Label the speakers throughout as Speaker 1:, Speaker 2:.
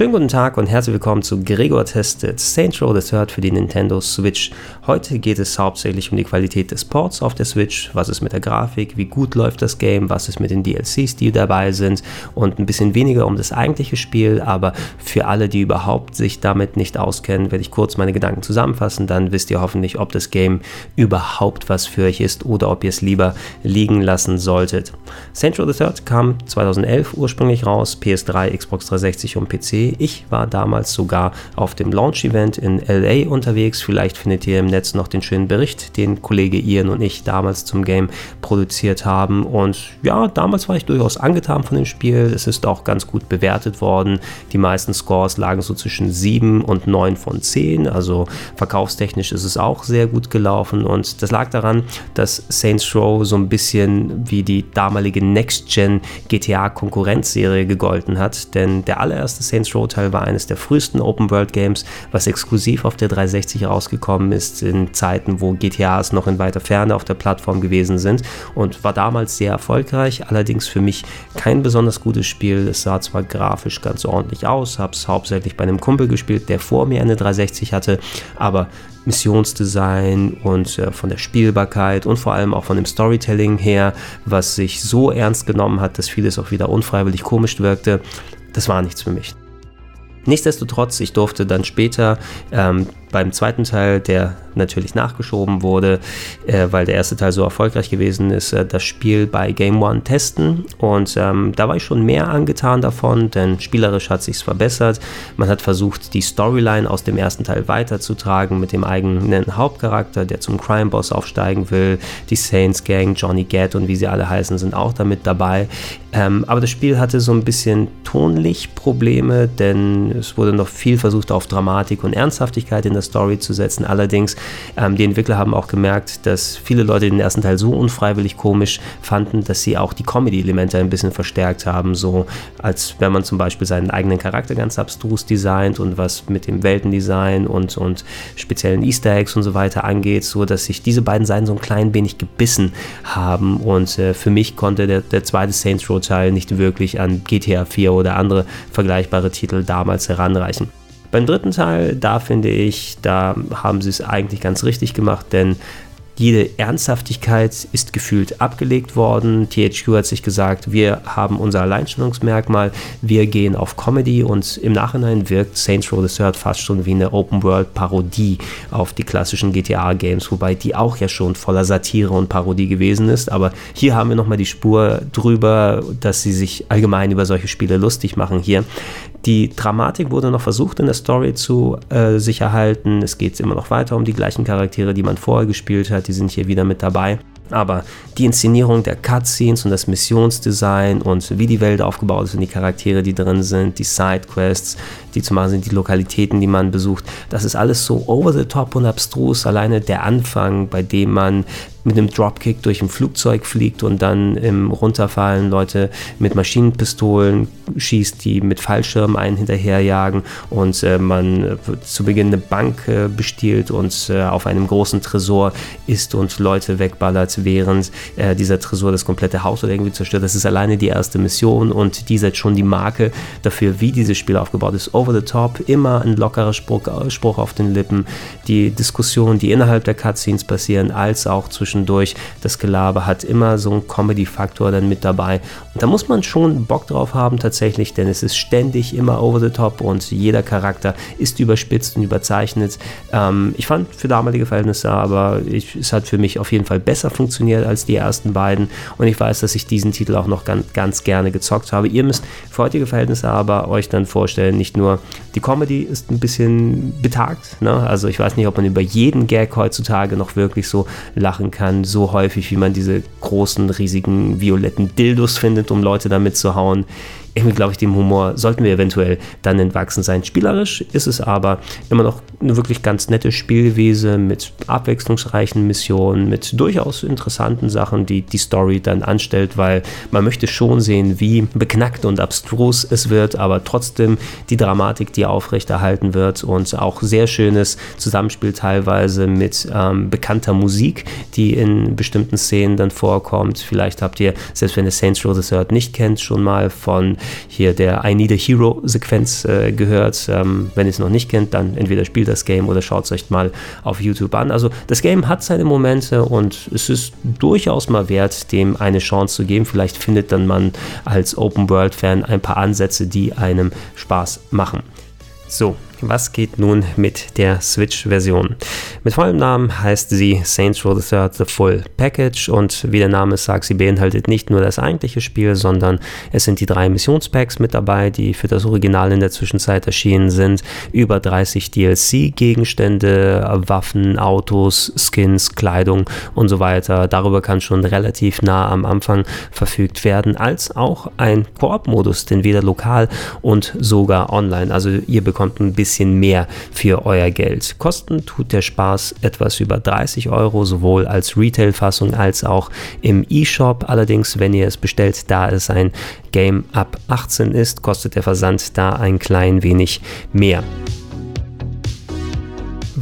Speaker 1: Schönen guten Tag und herzlich willkommen zu Gregor Testet Saints Row the Third für die Nintendo Switch. Heute geht es hauptsächlich um die Qualität des Ports auf der Switch, was ist mit der Grafik, wie gut läuft das Game, was ist mit den DLCs, die dabei sind und ein bisschen weniger um das eigentliche Spiel, aber für alle, die überhaupt sich damit nicht auskennen, werde ich kurz meine Gedanken zusammenfassen, dann wisst ihr hoffentlich, ob das Game überhaupt was für euch ist oder ob ihr es lieber liegen lassen solltet. Saints Row the Third kam 2011 ursprünglich raus, PS3, Xbox 360 und PC ich war damals sogar auf dem Launch-Event in LA unterwegs. Vielleicht findet ihr im Netz noch den schönen Bericht, den Kollege Ian und ich damals zum Game produziert haben. Und ja, damals war ich durchaus angetan von dem Spiel. Es ist auch ganz gut bewertet worden. Die meisten Scores lagen so zwischen 7 und 9 von 10. Also verkaufstechnisch ist es auch sehr gut gelaufen. Und das lag daran, dass Saints Row so ein bisschen wie die damalige Next-Gen GTA-Konkurrenzserie gegolten hat. Denn der allererste Saints Row Teil war eines der frühesten Open World Games, was exklusiv auf der 360 rausgekommen ist, in Zeiten, wo GTAs noch in weiter Ferne auf der Plattform gewesen sind und war damals sehr erfolgreich, allerdings für mich kein besonders gutes Spiel. Es sah zwar grafisch ganz ordentlich aus, habe es hauptsächlich bei einem Kumpel gespielt, der vor mir eine 360 hatte, aber Missionsdesign und äh, von der Spielbarkeit und vor allem auch von dem Storytelling her, was sich so ernst genommen hat, dass vieles auch wieder unfreiwillig komisch wirkte, das war nichts für mich. Nichtsdestotrotz, ich durfte dann später ähm, beim zweiten Teil, der natürlich nachgeschoben wurde, äh, weil der erste Teil so erfolgreich gewesen ist, äh, das Spiel bei Game One testen. Und ähm, da war ich schon mehr angetan davon, denn spielerisch hat sich's verbessert. Man hat versucht, die Storyline aus dem ersten Teil weiterzutragen mit dem eigenen Hauptcharakter, der zum Crime Boss aufsteigen will. Die Saints Gang, Johnny Gat und wie sie alle heißen, sind auch damit dabei. Ähm, aber das Spiel hatte so ein bisschen tonlich Probleme, denn es wurde noch viel versucht, auf Dramatik und Ernsthaftigkeit in der Story zu setzen. Allerdings, ähm, die Entwickler haben auch gemerkt, dass viele Leute den ersten Teil so unfreiwillig komisch fanden, dass sie auch die Comedy-Elemente ein bisschen verstärkt haben. So als wenn man zum Beispiel seinen eigenen Charakter ganz abstrus designt und was mit dem Weltendesign und, und speziellen Easter Eggs und so weiter angeht, so dass sich diese beiden Seiten so ein klein wenig gebissen haben. Und äh, für mich konnte der, der zweite Saints Row Teil nicht wirklich an GTA 4 oder andere vergleichbare Titel damals heranreichen. Beim dritten Teil, da finde ich, da haben sie es eigentlich ganz richtig gemacht, denn jede Ernsthaftigkeit ist gefühlt abgelegt worden. THQ hat sich gesagt, wir haben unser Alleinstellungsmerkmal, wir gehen auf Comedy und im Nachhinein wirkt Saints Row the Third fast schon wie eine Open-World-Parodie auf die klassischen GTA-Games, wobei die auch ja schon voller Satire und Parodie gewesen ist. Aber hier haben wir nochmal die Spur drüber, dass sie sich allgemein über solche Spiele lustig machen hier. Die Dramatik wurde noch versucht in der Story zu äh, sich erhalten. Es geht immer noch weiter um die gleichen Charaktere, die man vorher gespielt hat. Die sind hier wieder mit dabei. Aber die Inszenierung der Cutscenes und das Missionsdesign und wie die Welt aufgebaut ist und die Charaktere, die drin sind, die Sidequests, die zu machen sind, die Lokalitäten, die man besucht, das ist alles so over the top und abstrus. Alleine der Anfang, bei dem man mit einem Dropkick durch ein Flugzeug fliegt und dann im Runterfallen Leute mit Maschinenpistolen schießt, die mit Fallschirmen einen hinterherjagen und äh, man äh, zu Beginn eine Bank äh, bestiehlt und äh, auf einem großen Tresor ist und Leute wegballert, während äh, dieser Tresor das komplette Haus oder irgendwie zerstört. Das ist alleine die erste Mission und die setzt schon die Marke dafür, wie dieses Spiel aufgebaut ist over the top, immer ein lockerer Spruch, Spruch auf den Lippen, die Diskussionen, die innerhalb der Cutscenes passieren, als auch zwischendurch das Gelaber hat immer so einen Comedy-Faktor dann mit dabei. Und da muss man schon Bock drauf haben tatsächlich, denn es ist ständig immer over the top und jeder Charakter ist überspitzt und überzeichnet. Ähm, ich fand für damalige Verhältnisse aber, ich, es hat für mich auf jeden Fall besser funktioniert als die ersten beiden und ich weiß, dass ich diesen Titel auch noch ganz, ganz gerne gezockt habe. Ihr müsst für heutige Verhältnisse aber euch dann vorstellen, nicht nur die Comedy ist ein bisschen betagt. Ne? Also ich weiß nicht, ob man über jeden Gag heutzutage noch wirklich so lachen kann, so häufig, wie man diese großen, riesigen, violetten Dildos findet, um Leute damit zu hauen. Irgendwie glaube ich, dem Humor sollten wir eventuell dann entwachsen sein. Spielerisch ist es aber immer noch eine wirklich ganz nette Spielwiese mit abwechslungsreichen Missionen, mit durchaus interessanten Sachen, die die Story dann anstellt, weil man möchte schon sehen, wie beknackt und abstrus es wird, aber trotzdem die Dramatik, die aufrechterhalten wird und auch sehr schönes Zusammenspiel teilweise mit ähm, bekannter Musik, die in bestimmten Szenen dann vorkommt. Vielleicht habt ihr, selbst wenn ihr Saints Row the Third nicht kennt, schon mal von hier der I Need a Hero Sequenz äh, gehört. Ähm, wenn ihr es noch nicht kennt, dann entweder spielt das Game oder schaut es euch mal auf YouTube an. Also das Game hat seine Momente und es ist durchaus mal wert, dem eine Chance zu geben. Vielleicht findet dann man als Open World Fan ein paar Ansätze, die einem Spaß machen. So, was geht nun mit der Switch-Version? Mit vollem Namen heißt sie Saints Row the Third The Full Package und wie der Name sagt, sie beinhaltet nicht nur das eigentliche Spiel, sondern es sind die drei Missionspacks mit dabei, die für das Original in der Zwischenzeit erschienen sind, über 30 DLC-Gegenstände, Waffen, Autos, Skins, Kleidung und so weiter. Darüber kann schon relativ nah am Anfang verfügt werden, als auch ein Koop-Modus, den weder lokal und sogar online. Also ihr bekommt ein bisschen bisschen mehr für euer Geld. Kosten tut der Spaß etwas über 30 Euro, sowohl als Retail-Fassung als auch im E-Shop. Allerdings, wenn ihr es bestellt, da es ein Game ab 18 ist, kostet der Versand da ein klein wenig mehr.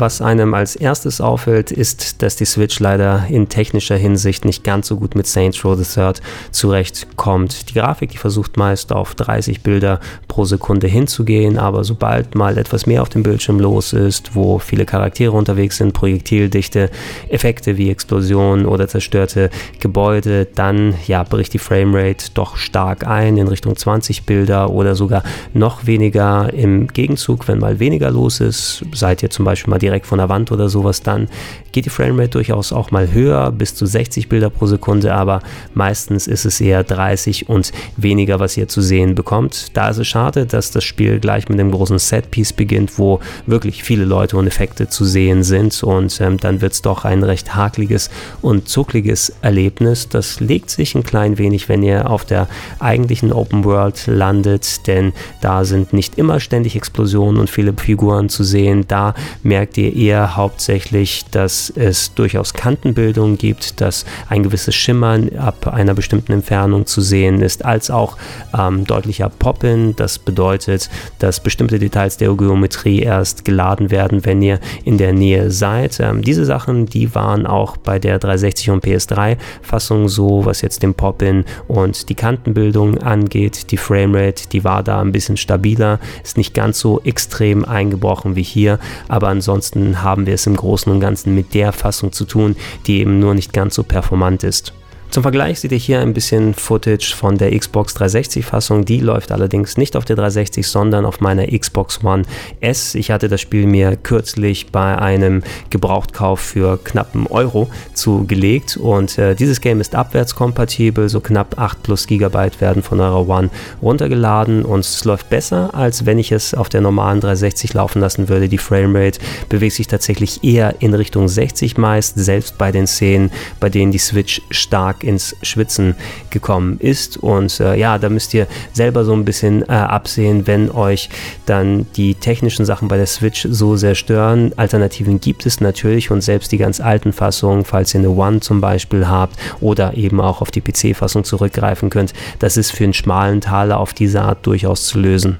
Speaker 1: Was einem als erstes auffällt, ist, dass die Switch leider in technischer Hinsicht nicht ganz so gut mit Saints Row III zurechtkommt. Die Grafik, die versucht meist auf 30 Bilder pro Sekunde hinzugehen, aber sobald mal etwas mehr auf dem Bildschirm los ist, wo viele Charaktere unterwegs sind, Projektildichte, Effekte wie Explosionen oder zerstörte Gebäude, dann ja, bricht die Framerate doch stark ein in Richtung 20 Bilder oder sogar noch weniger. Im Gegenzug, wenn mal weniger los ist, seid ihr zum Beispiel mal die direkt von der Wand oder sowas, dann geht die Framerate durchaus auch mal höher, bis zu 60 Bilder pro Sekunde, aber meistens ist es eher 30 und weniger, was ihr zu sehen bekommt. Da ist es schade, dass das Spiel gleich mit einem großen Setpiece beginnt, wo wirklich viele Leute und Effekte zu sehen sind und ähm, dann wird es doch ein recht hakliges und zuckliges Erlebnis. Das legt sich ein klein wenig, wenn ihr auf der eigentlichen Open World landet, denn da sind nicht immer ständig Explosionen und viele Figuren zu sehen. Da merkt ihr eher hauptsächlich, dass es durchaus Kantenbildung gibt, dass ein gewisses Schimmern ab einer bestimmten Entfernung zu sehen ist, als auch ähm, deutlicher Poppen. Das bedeutet, dass bestimmte Details der Geometrie erst geladen werden, wenn ihr in der Nähe seid. Ähm, diese Sachen, die waren auch bei der 360 und PS3-Fassung so, was jetzt den Poppen und die Kantenbildung angeht. Die Framerate, die war da ein bisschen stabiler, ist nicht ganz so extrem eingebrochen wie hier, aber ansonsten ansonsten haben wir es im Großen und Ganzen mit der Fassung zu tun, die eben nur nicht ganz so performant ist. Zum Vergleich seht ihr hier ein bisschen Footage von der Xbox 360 Fassung. Die läuft allerdings nicht auf der 360, sondern auf meiner Xbox One S. Ich hatte das Spiel mir kürzlich bei einem Gebrauchtkauf für knappen Euro zugelegt und äh, dieses Game ist abwärtskompatibel. So knapp 8 plus Gigabyte werden von eurer One runtergeladen und es läuft besser, als wenn ich es auf der normalen 360 laufen lassen würde. Die Framerate bewegt sich tatsächlich eher in Richtung 60 meist, selbst bei den Szenen, bei denen die Switch stark stark ins Schwitzen gekommen ist. Und äh, ja, da müsst ihr selber so ein bisschen äh, absehen, wenn euch dann die technischen Sachen bei der Switch so sehr stören. Alternativen gibt es natürlich und selbst die ganz alten Fassungen, falls ihr eine One zum Beispiel habt oder eben auch auf die PC-Fassung zurückgreifen könnt, das ist für einen schmalen Taler auf diese Art durchaus zu lösen.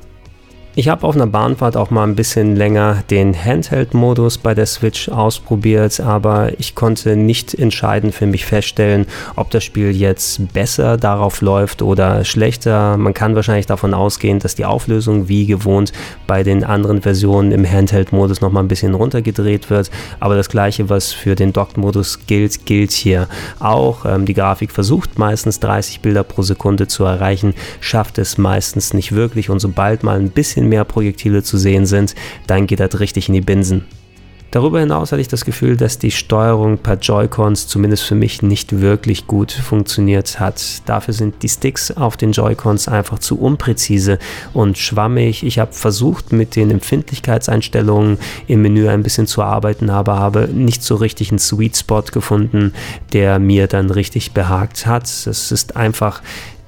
Speaker 1: Ich habe auf einer Bahnfahrt auch mal ein bisschen länger den Handheld-Modus bei der Switch ausprobiert, aber ich konnte nicht entscheidend für mich feststellen, ob das Spiel jetzt besser darauf läuft oder schlechter. Man kann wahrscheinlich davon ausgehen, dass die Auflösung wie gewohnt bei den anderen Versionen im Handheld-Modus nochmal ein bisschen runtergedreht wird, aber das gleiche, was für den Docked-Modus gilt, gilt hier auch. Ähm, die Grafik versucht meistens 30 Bilder pro Sekunde zu erreichen, schafft es meistens nicht wirklich und sobald mal ein bisschen mehr Projektile zu sehen sind, dann geht das richtig in die Binsen. Darüber hinaus hatte ich das Gefühl, dass die Steuerung per Joy-Cons zumindest für mich nicht wirklich gut funktioniert hat. Dafür sind die Sticks auf den Joy-Cons einfach zu unpräzise und schwammig. Ich habe versucht, mit den Empfindlichkeitseinstellungen im Menü ein bisschen zu arbeiten, aber habe nicht so richtig einen Sweet Spot gefunden, der mir dann richtig behagt hat. Es ist einfach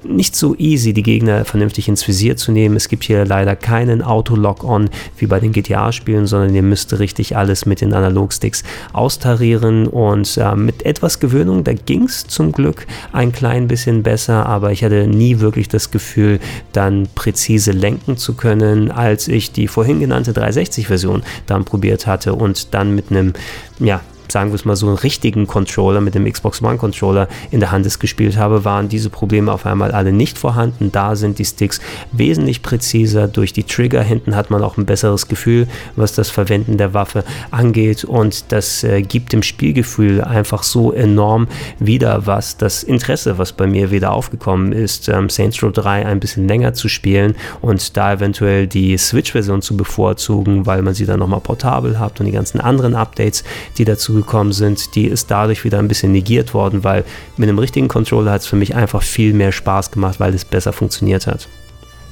Speaker 1: nicht so easy, die Gegner vernünftig ins Visier zu nehmen. Es gibt hier leider keinen Auto-Lock-On wie bei den GTA-Spielen, sondern ihr müsst richtig alles mit den Analogsticks austarieren und äh, mit etwas Gewöhnung, da ging es zum Glück ein klein bisschen besser, aber ich hatte nie wirklich das Gefühl, dann präzise lenken zu können, als ich die vorhin genannte 360-Version dann probiert hatte und dann mit einem ja, sagen wir es mal so, einen richtigen Controller mit dem Xbox One Controller in der Hand es gespielt habe, waren diese Probleme auf einmal alle nicht vorhanden. Da sind die Sticks wesentlich präziser. Durch die Trigger hinten hat man auch ein besseres Gefühl, was das Verwenden der Waffe angeht. Und das äh, gibt dem Spielgefühl einfach so enorm wieder was. Das Interesse, was bei mir wieder aufgekommen ist, ähm, Saints Row 3 ein bisschen länger zu spielen und da eventuell die Switch-Version zu bevorzugen, weil man sie dann nochmal portabel hat und die ganzen anderen Updates, die dazu gekommen sind, die ist dadurch wieder ein bisschen negiert worden, weil mit einem richtigen Controller hat es für mich einfach viel mehr Spaß gemacht, weil es besser funktioniert hat.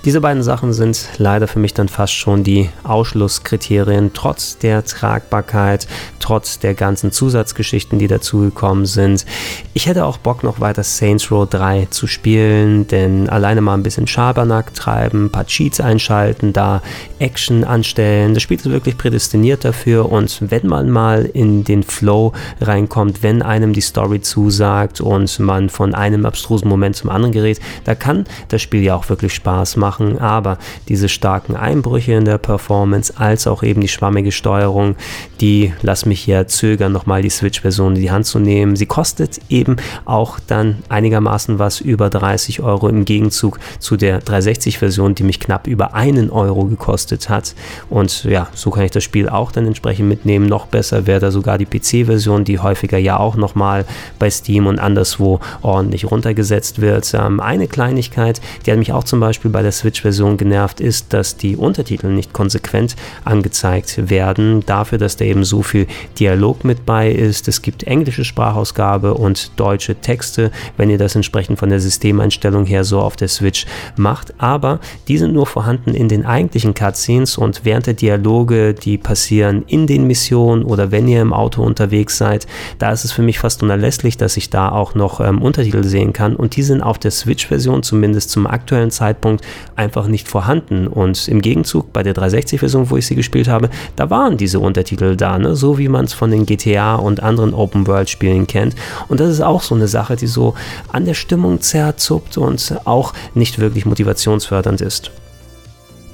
Speaker 1: Diese beiden Sachen sind leider für mich dann fast schon die Ausschlusskriterien, trotz der Tragbarkeit, trotz der ganzen Zusatzgeschichten, die dazugekommen sind. Ich hätte auch Bock, noch weiter Saints Row 3 zu spielen, denn alleine mal ein bisschen Schabernack treiben, ein paar Cheats einschalten, da Action anstellen, das Spiel ist wirklich prädestiniert dafür und wenn man mal in den Flow reinkommt, wenn einem die Story zusagt und man von einem abstrusen Moment zum anderen gerät, da kann das Spiel ja auch wirklich Spaß machen machen, aber diese starken Einbrüche in der Performance als auch eben die schwammige Steuerung, die lassen mich hier zögern, nochmal die Switch-Version in die Hand zu nehmen. Sie kostet eben auch dann einigermaßen was über 30 Euro im Gegenzug zu der 360-Version, die mich knapp über einen Euro gekostet hat. Und ja, so kann ich das Spiel auch dann entsprechend mitnehmen. Noch besser wäre da sogar die PC-Version, die häufiger ja auch nochmal bei Steam und anderswo ordentlich runtergesetzt wird. Ähm, eine Kleinigkeit, die hat mich auch zum Beispiel bei der Switch-Version genervt, ist, dass die Untertitel nicht konsequent angezeigt werden. Dafür, dass da eben so viel Dialog mit bei ist. Es gibt englische Sprachausgabe und deutsche Texte, wenn ihr das entsprechend von der Systemeinstellung her so auf der Switch macht. Aber die sind nur vorhanden in den eigentlichen Cutscenes und während der Dialoge, die passieren in den Missionen oder wenn ihr im Auto unterwegs seid, da ist es für mich fast unerlässlich, dass ich da auch noch ähm, Untertitel sehen kann. Und die sind auf der Switch-Version zumindest zum aktuellen Zeitpunkt einfach nicht vorhanden. Und im Gegenzug bei der 360-Version, wo ich sie gespielt habe, da waren diese Untertitel da, ne? so wie man es von den GTA und anderen Open-World-Spielen kennt. Und das ist auch so eine Sache, die so an der Stimmung zerzuppt und auch nicht wirklich motivationsfördernd ist.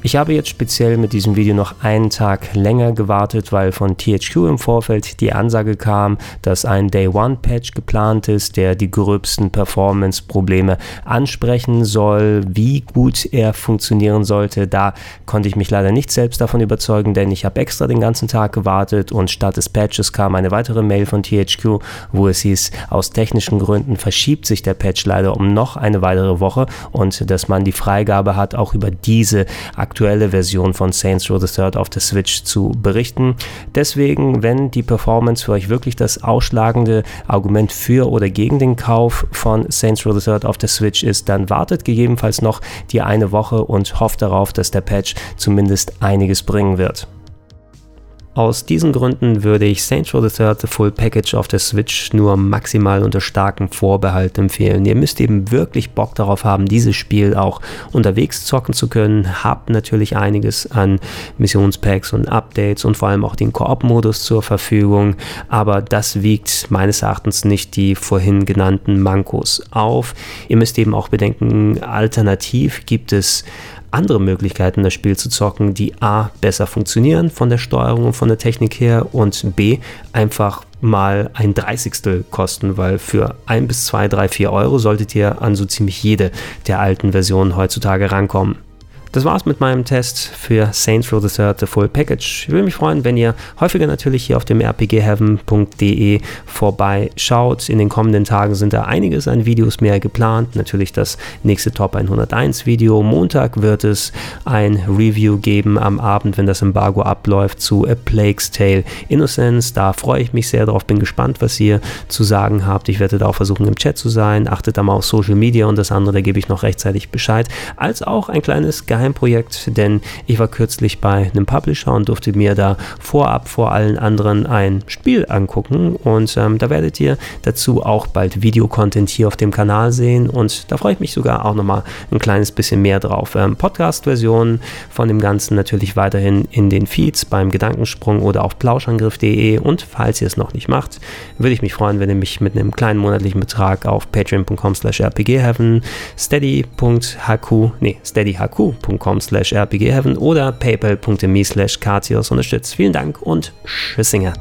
Speaker 1: Ich habe jetzt speziell mit diesem Video noch einen Tag länger gewartet, weil von THQ im Vorfeld die Ansage kam, dass ein Day One Patch geplant ist, der die gröbsten Performance-Probleme ansprechen soll. Wie gut er funktionieren sollte, da konnte ich mich leider nicht selbst davon überzeugen, denn ich habe extra den ganzen Tag gewartet und statt des Patches kam eine weitere Mail von THQ, wo es hieß, aus technischen Gründen verschiebt sich der Patch leider um noch eine weitere Woche und dass man die Freigabe hat, auch über diese aktuelle aktuelle Version von Saints Row the Third auf der Switch zu berichten. Deswegen, wenn die Performance für euch wirklich das ausschlagende Argument für oder gegen den Kauf von Saints Row the Third auf der Switch ist, dann wartet gegebenenfalls noch die eine Woche und hofft darauf, dass der Patch zumindest einiges bringen wird. Aus diesen Gründen würde ich Saints Row the Third The Full Package auf der Switch nur maximal unter starkem Vorbehalt empfehlen. Ihr müsst eben wirklich Bock darauf haben, dieses Spiel auch unterwegs zocken zu können. Habt natürlich einiges an Missionspacks und Updates und vor allem auch den Koop-Modus zur Verfügung, aber das wiegt meines Erachtens nicht die vorhin genannten Mankos auf. Ihr müsst eben auch bedenken, alternativ gibt es andere Möglichkeiten, das Spiel zu zocken, die A besser funktionieren von der Steuerung und von der Technik her und B einfach mal ein Dreißigstel kosten, weil für ein bis zwei, drei, vier Euro solltet ihr an so ziemlich jede der alten Versionen heutzutage rankommen. Das war's mit meinem Test für Saints Row the Third The Full Package. Ich würde mich freuen, wenn ihr häufiger natürlich hier auf dem rpgheaven.de vorbeischaut. In den kommenden Tagen sind da einiges an Videos mehr geplant. Natürlich das nächste Top 101 Video. Montag wird es ein Review geben am Abend, wenn das Embargo abläuft, zu A Plague's Tale Innocence. Da freue ich mich sehr drauf, bin gespannt, was ihr zu sagen habt. Ich werde da auch versuchen, im Chat zu sein. Achtet da mal auf Social Media und das andere, da gebe ich noch rechtzeitig Bescheid. Als auch ein kleines Geheimnis Geheimprojekt, denn ich war kürzlich bei einem Publisher und durfte mir da vorab vor allen anderen ein Spiel angucken. Und ähm, da werdet ihr dazu auch bald Videocontent hier auf dem Kanal sehen. Und da freue ich mich sogar auch nochmal ein kleines bisschen mehr drauf. Ähm, Podcast-Version von dem Ganzen natürlich weiterhin in den Feeds beim Gedankensprung oder auf plauschangriff.de und falls ihr es noch nicht macht, würde ich mich freuen, wenn ihr mich mit einem kleinen monatlichen Betrag auf patreon.com slash rpgheaven, steady.hq, nee, steadyhq.com slash rpgheaven oder paypal.me slash unterstützt. Vielen Dank und Tschüssinger.